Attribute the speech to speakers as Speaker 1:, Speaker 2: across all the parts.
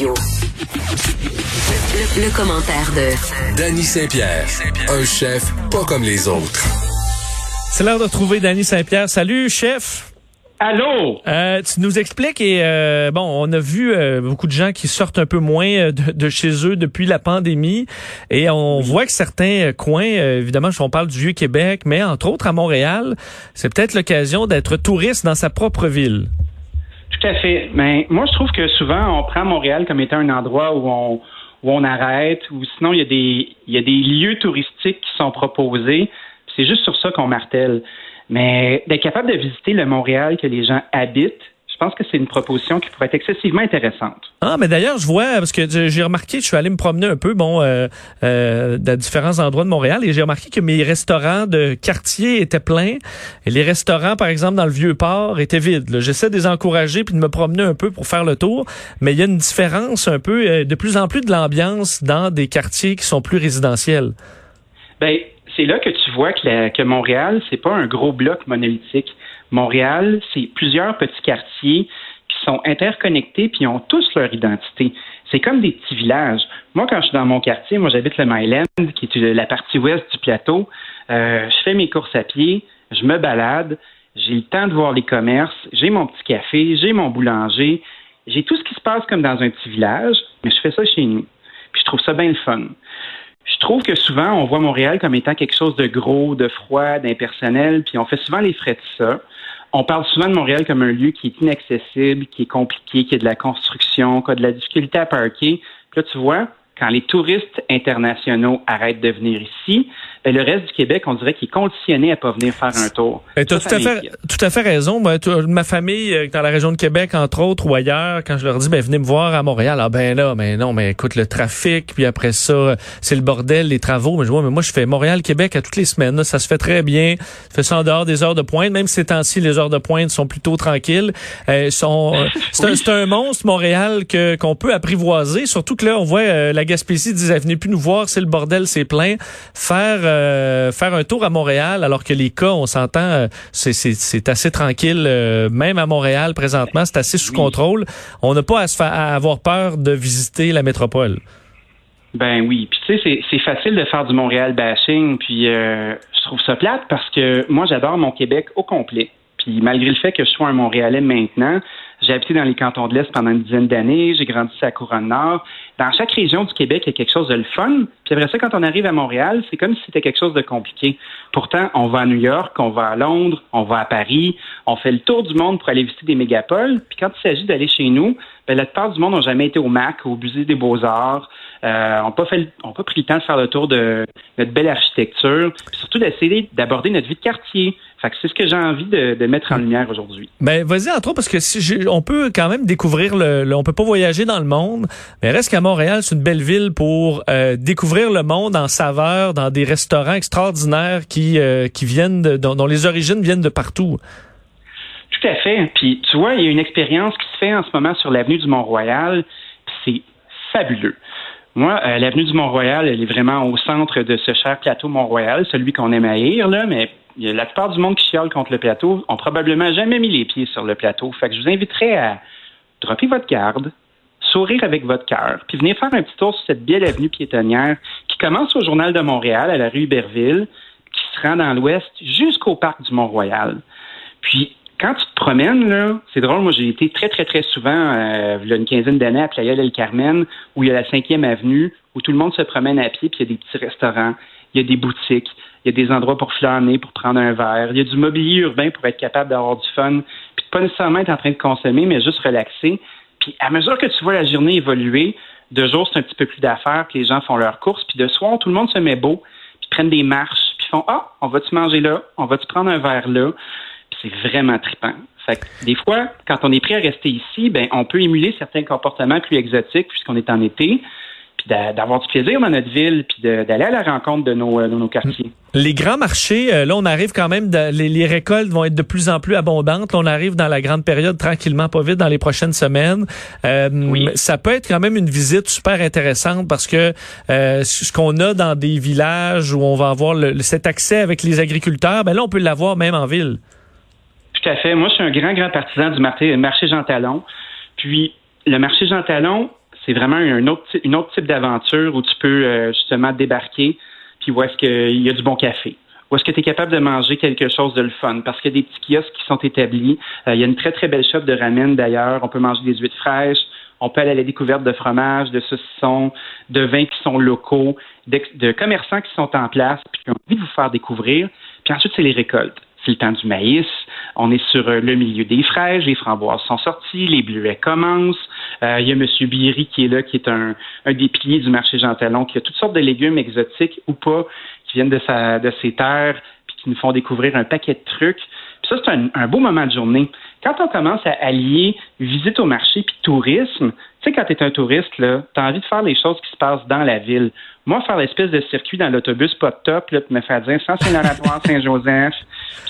Speaker 1: Radio. Le, commentaire de
Speaker 2: Danny Saint-Pierre, un chef pas comme les autres.
Speaker 3: C'est l'heure de trouver Danny Saint-Pierre. Salut, chef.
Speaker 4: Allô?
Speaker 3: Euh, tu nous expliques et euh, bon, on a vu euh, beaucoup de gens qui sortent un peu moins de, chez eux depuis la pandémie et on voit que certains coins, évidemment, on parle du vieux Québec, mais entre autres à Montréal, c'est peut-être l'occasion d'être touriste dans sa propre ville.
Speaker 4: Tout à fait. Mais moi, je trouve que souvent on prend Montréal comme étant un endroit où on où on arrête, ou sinon il y a des il y a des lieux touristiques qui sont proposés. C'est juste sur ça qu'on martèle. Mais d'être capable de visiter le Montréal que les gens habitent, pense que c'est une proposition qui pourrait être excessivement intéressante.
Speaker 3: Ah, mais d'ailleurs, je vois, parce que j'ai remarqué, je suis allé me promener un peu, bon, euh, euh, dans différents endroits de Montréal, et j'ai remarqué que mes restaurants de quartier étaient pleins, et les restaurants, par exemple, dans le Vieux-Port, étaient vides. J'essaie de les encourager puis de me promener un peu pour faire le tour, mais il y a une différence un peu, euh, de plus en plus de l'ambiance dans des quartiers qui sont plus résidentiels.
Speaker 4: Ben, c'est là que tu vois que, que Montréal, c'est pas un gros bloc monolithique. Montréal, c'est plusieurs petits quartiers qui sont interconnectés puis ont tous leur identité. C'est comme des petits villages. Moi, quand je suis dans mon quartier, moi j'habite le Myland, qui est la partie ouest du plateau. Euh, je fais mes courses à pied, je me balade, j'ai le temps de voir les commerces, j'ai mon petit café, j'ai mon boulanger, j'ai tout ce qui se passe comme dans un petit village, mais je fais ça chez nous. Puis je trouve ça bien le fun. Je trouve que souvent, on voit Montréal comme étant quelque chose de gros, de froid, d'impersonnel, puis on fait souvent les frais de ça. On parle souvent de Montréal comme un lieu qui est inaccessible, qui est compliqué, qui a de la construction, qui a de la difficulté à parker. Puis là, tu vois, quand les touristes internationaux arrêtent de venir ici, ben, le reste du Québec, on dirait qu'il est conditionné à pas venir faire un tour.
Speaker 3: Ben, tu as tout, à fait, tout à fait raison. Ben, ma famille, euh, dans la région de Québec, entre autres, ou ailleurs, quand je leur dis, ben, venez me voir à Montréal, ah ben là, mais non, mais écoute, le trafic, puis après ça, c'est le bordel, les travaux. Mais je vois, mais moi, je fais Montréal-Québec à toutes les semaines. ça se fait très bien. Je fais ça en dehors des heures de pointe. Même ces temps-ci, les heures de pointe sont plutôt tranquilles. Euh, sont, euh, c'est un, monstre, Montréal, que qu'on peut apprivoiser. Surtout que là, on voit la Gaspésie disait, venez plus nous voir, c'est le bordel, c'est plein. Faire euh, faire un tour à Montréal, alors que les cas, on s'entend, euh, c'est assez tranquille, euh, même à Montréal présentement, c'est assez sous contrôle. On n'a pas à, se à avoir peur de visiter la métropole.
Speaker 4: Ben oui, puis tu sais, c'est facile de faire du Montréal bashing, puis je trouve ça plate parce que moi, j'adore mon Québec au complet. Puis malgré le fait que je sois un Montréalais maintenant, j'ai habité dans les cantons de l'Est pendant une dizaine d'années, j'ai grandi à Couronne Nord. Dans chaque région du Québec, il y a quelque chose de le fun. Puis après ça, quand on arrive à Montréal, c'est comme si c'était quelque chose de compliqué. Pourtant, on va à New York, on va à Londres, on va à Paris, on fait le tour du monde pour aller visiter des mégapoles. Puis quand il s'agit d'aller chez nous, ben, la plupart du monde n'a jamais été au MAC, au Musée des Beaux-Arts. Euh, on n'a pas, pas pris le temps de faire le tour de notre belle architecture. Puis surtout d'essayer d'aborder notre vie de quartier. Fait que c'est ce que j'ai envie de, de, mettre en lumière aujourd'hui.
Speaker 3: Ben vas-y entre autres parce que si on peut quand même découvrir le, on peut pas voyager dans le monde, mais reste qu'à Montréal c'est une belle ville pour euh, découvrir le monde en saveur dans des restaurants extraordinaires qui euh, qui viennent de, dont, les origines viennent de partout.
Speaker 4: Tout à fait. Puis tu vois, il y a une expérience qui se fait en ce moment sur l'avenue du Mont-Royal. C'est fabuleux. Moi, euh, l'avenue du Mont-Royal, elle est vraiment au centre de ce cher plateau Mont-Royal, celui qu'on aime haïr, là, mais la plupart du monde qui chiale contre le plateau ont probablement jamais mis les pieds sur le plateau. Fait que je vous inviterai à dropper votre garde, sourire avec votre cœur, puis venir faire un petit tour sur cette belle avenue piétonnière qui commence au Journal de Montréal, à la rue Iberville, qui se rend dans l'ouest jusqu'au parc du Mont-Royal. Puis, quand tu te promènes, là, c'est drôle, moi j'ai été très, très, très souvent, euh, il y a une quinzaine d'années à Playa del Carmen, où il y a la cinquième avenue, où tout le monde se promène à pied, puis il y a des petits restaurants, il y a des boutiques, il y a des endroits pour flâner, pour prendre un verre, il y a du mobilier urbain pour être capable d'avoir du fun, puis pas nécessairement être en train de consommer, mais juste relaxer. Puis à mesure que tu vois la journée évoluer, de jour c'est un petit peu plus d'affaires, puis les gens font leurs courses, puis de soir tout le monde se met beau, puis prennent des marches, puis font ah on va-tu manger là, on va-tu prendre un verre là, puis c'est vraiment trippant. Fait que des fois, quand on est prêt à rester ici, ben on peut émuler certains comportements plus exotiques puisqu'on est en été, puis d'avoir du plaisir dans notre ville, puis d'aller à la rencontre de nos, euh, de nos quartiers.
Speaker 3: Les grands marchés, euh, là, on arrive quand même, les, récoltes vont être de plus en plus abondantes. Là, on arrive dans la grande période tranquillement, pas vite, dans les prochaines semaines. Euh, oui. Ça peut être quand même une visite super intéressante parce que ce qu'on a dans des villages où on va avoir cet accès avec les agriculteurs, ben là, on peut l'avoir même en ville.
Speaker 4: Tout à fait. Moi, je suis un grand, grand partisan du marché, marché Jean Talon. Puis, le marché Jean Talon, C'est vraiment un autre, une autre type d'aventure où tu peux euh, justement débarquer, puis où est-ce qu'il y a du bon café. Où est-ce que tu es capable de manger quelque chose de le fun? Parce qu'il y a des petits kiosques qui sont établis. Euh, il y a une très, très belle shop de ramen d'ailleurs. On peut manger des huîtres fraîches. On peut aller à la découverte de fromages, de saucissons, de vins qui sont locaux, de, de commerçants qui sont en place, puis qui ont envie de vous faire découvrir. Puis ensuite, c'est les récoltes c'est le temps du maïs. On est sur euh, le milieu des fraises, les framboises sont sorties, les bleuets commencent. Euh, il y a M. Biry qui est là, qui est un, des piliers du marché Jean Talon, qui a toutes sortes de légumes exotiques ou pas, qui viennent de, sa, de ses terres, puis qui nous font découvrir un paquet de trucs. Puis ça, c'est un, beau moment de journée. Quand on commence à allier visite au marché puis tourisme, tu sais, quand tu es un touriste, tu as envie de faire les choses qui se passent dans la ville. Moi, faire l'espèce de circuit dans l'autobus pas de top, là, me faire dire sans Saint-Laurent Saint-Joseph,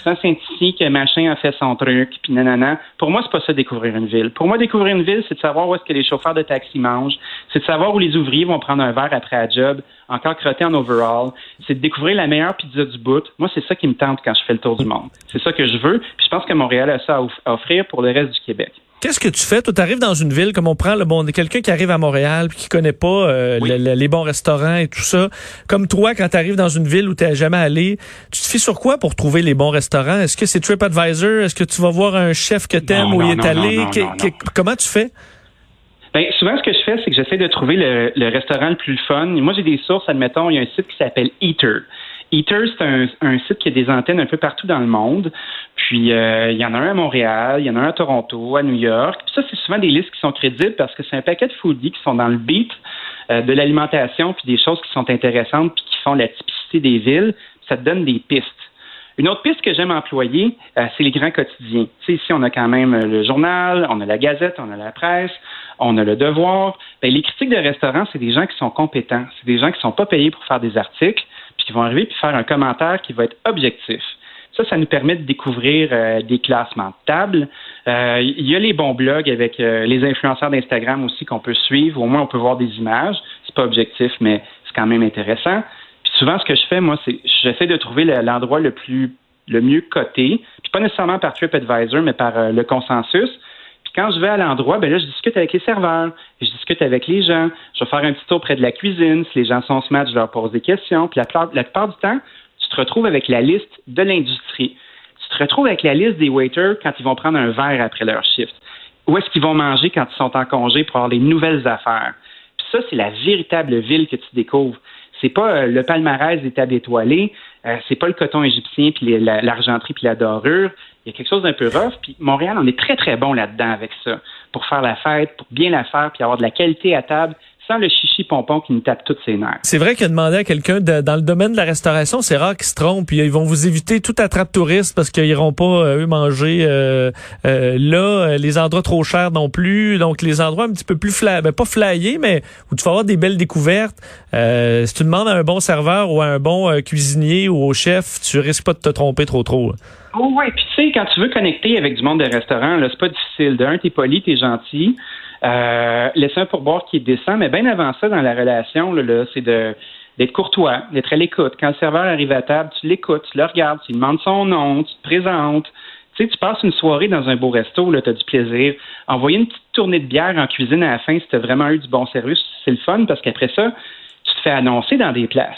Speaker 4: sans Saint-Ici que machin a fait son truc, puis nanana. Pour moi, c'est pas ça découvrir une ville. Pour moi, découvrir une ville, c'est de savoir où est-ce que les chauffeurs de taxi mangent, c'est de savoir où les ouvriers vont prendre un verre après la job, encore crotté en overall, c'est de découvrir la meilleure pizza du bout. Moi, c'est ça qui me tente quand je fais le tour du monde. C'est ça que je veux, puis je pense que Montréal a ça à offrir pour le reste du Québec.
Speaker 3: Qu'est-ce que tu fais? Tu arrives dans une ville, comme on prend le bon, quelqu'un qui arrive à Montréal puis qui connaît pas euh, les bons restaurants et tout ça. Comme toi, quand tu arrives dans une ville où tu n'es jamais allé, tu te fies sur quoi pour trouver les bons restaurants? Est-ce que c'est TripAdvisor? Est-ce que tu vas voir un chef que t'aimes où il est allé? comment tu fais?
Speaker 4: Ben, souvent, ce que je fais, c'est que j'essaie de trouver le, le, restaurant le plus fun. Moi, j'ai des sources, admettons, il y a un site qui s'appelle Eater. Eater, c'est un, site qui a des antennes un peu partout dans le monde. Puis, euh, il y en a un à Montréal, il y en a un à Toronto, à New York. Puis ça, c'est souvent des listes qui sont crédibles parce que c'est un paquet de foodies qui sont dans le beat euh, de l'alimentation, puis des choses qui sont intéressantes, puis qui font la typicité des villes. Ça te donne des pistes. Une autre piste que j'aime employer, euh, c'est les grands quotidiens. Ici, on a quand même le journal, on a la gazette, on a la presse, on a le devoir. Ben, les critiques de restaurants, c'est des gens qui sont compétents. C'est des gens qui ne sont pas payés pour faire des articles qui vont arriver puis faire un commentaire qui va être objectif. Ça, ça nous permet de découvrir euh, des classements de table. Euh, il y a les bons blogs avec euh, les influenceurs d'Instagram aussi qu'on peut suivre. Au moins, on peut voir des images. C'est pas objectif, mais c'est quand même intéressant. Souvent, ce que je fais, moi, c'est j'essaie de trouver l'endroit le plus le mieux coté, puis pas nécessairement par TripAdvisor, mais par le consensus. Puis quand je vais à l'endroit, ben là, je discute avec les serveurs, je discute avec les gens, je vais faire un petit tour près de la cuisine. Si les gens sont smart, je leur pose des questions. Puis la plupart, du temps, tu te retrouves avec la liste de l'industrie. Tu te retrouves avec la liste des waiters quand ils vont prendre un verre après leur shift. Où est-ce qu'ils vont manger quand ils sont en congé pour avoir les nouvelles affaires? Puis ça, c'est la véritable ville que tu découvres. C'est pas euh, le palmarès des tables étoilées, euh, c'est pas le coton égyptien puis l'argenterie puis la dorure. Il y a quelque chose d'un peu rough. Puis Montréal, on est très très bon là-dedans avec ça, pour faire la fête, pour bien la faire, puis avoir de la qualité à table le chichi pompon qui nous tape toutes ses nerfs.
Speaker 3: C'est vrai que demander à quelqu'un dans le domaine de la restauration, c'est rare qu'ils se trompent. Puis ils vont vous éviter tout attrape touriste parce qu'ils iront pas euh, eux manger euh, là les endroits trop chers non plus. Donc les endroits un petit peu plus fly, ben, pas flyés, mais où tu vas avoir des belles découvertes. si tu demandes à un bon serveur ou à un bon cuisinier ou au chef, tu risques pas de te tromper trop trop.
Speaker 4: Oh ouais, puis tu sais, quand tu veux connecter avec du monde de restaurant, là, c'est pas difficile. D'un, t'es poli, t'es gentil. Euh, laisser un pourboire qui décent, mais bien avant ça, dans la relation, là, c'est de d'être courtois, d'être à l'écoute. Quand le serveur arrive à table, tu l'écoutes, tu le regardes, tu lui demandes son nom, tu te présentes. Tu sais, tu passes une soirée dans un beau resto, là, tu as du plaisir. Envoyer une petite tournée de bière en cuisine à la fin si tu as vraiment eu du bon service, c'est le fun parce qu'après ça, tu te fais annoncer dans des places.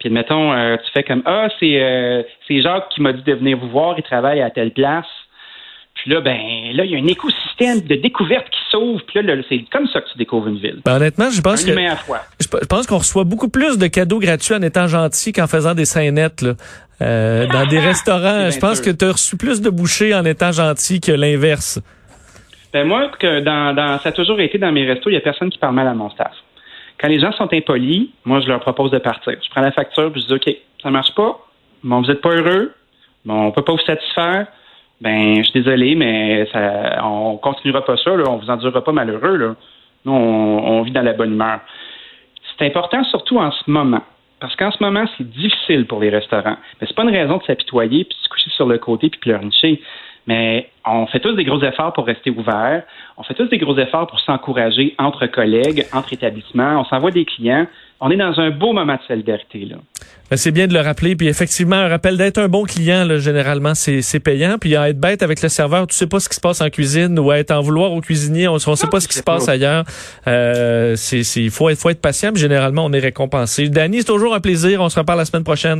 Speaker 4: Puis, mettons, euh, tu fais comme Ah, c'est, euh, c'est Jacques qui m'a dit de venir vous voir, il travaille à telle place. Puis là, ben, là, il y a un écosystème de découverte qui s'ouvre. Puis là, c'est comme ça que tu découvres une ville.
Speaker 3: Ben, honnêtement, je pense que. Je pense qu'on reçoit beaucoup plus de cadeaux gratuits en étant gentil qu'en faisant des scénettes, là. Euh, dans des restaurants, je pense que tu as reçu plus de bouchées en étant gentil que l'inverse.
Speaker 4: Ben moi, que dans, dans, ça a toujours été dans mes restos, il y a personne qui parle mal à mon staff. Quand les gens sont impolis, moi, je leur propose de partir. Je prends la facture, puis je dis, OK, ça marche pas. Bon, vous n'êtes pas heureux. Bon, on peut pas vous satisfaire. Ben, je suis désolé, mais ça, on continuera pas ça. Là. On vous endurera pas malheureux. Là. Nous, on, vit dans la bonne humeur. C'est important, surtout en ce moment. Parce qu'en ce moment, c'est difficile pour les restaurants. Mais c'est pas une raison de s'apitoyer puis de se coucher sur le côté puis pleurnicher. Mais on fait tous des gros efforts pour rester ouverts. On fait tous des gros efforts pour s'encourager entre collègues, entre établissements. On s'envoie des clients. on est dans un beau moment de solidarité. Là.
Speaker 3: Ben, c'est bien de le rappeler. Puis effectivement, un rappel d'être un bon client, là, généralement, c'est, payant. Puis à être bête avec le serveur, tu sais pas ce qui se passe en cuisine ou à être en vouloir au cuisinier, on ne sait pas ce qui se passe ailleurs. Euh, c'est, il faut, faut être patient. Puis généralement, on est récompensé. Danny, c'est toujours un plaisir. On se reparle la semaine prochaine.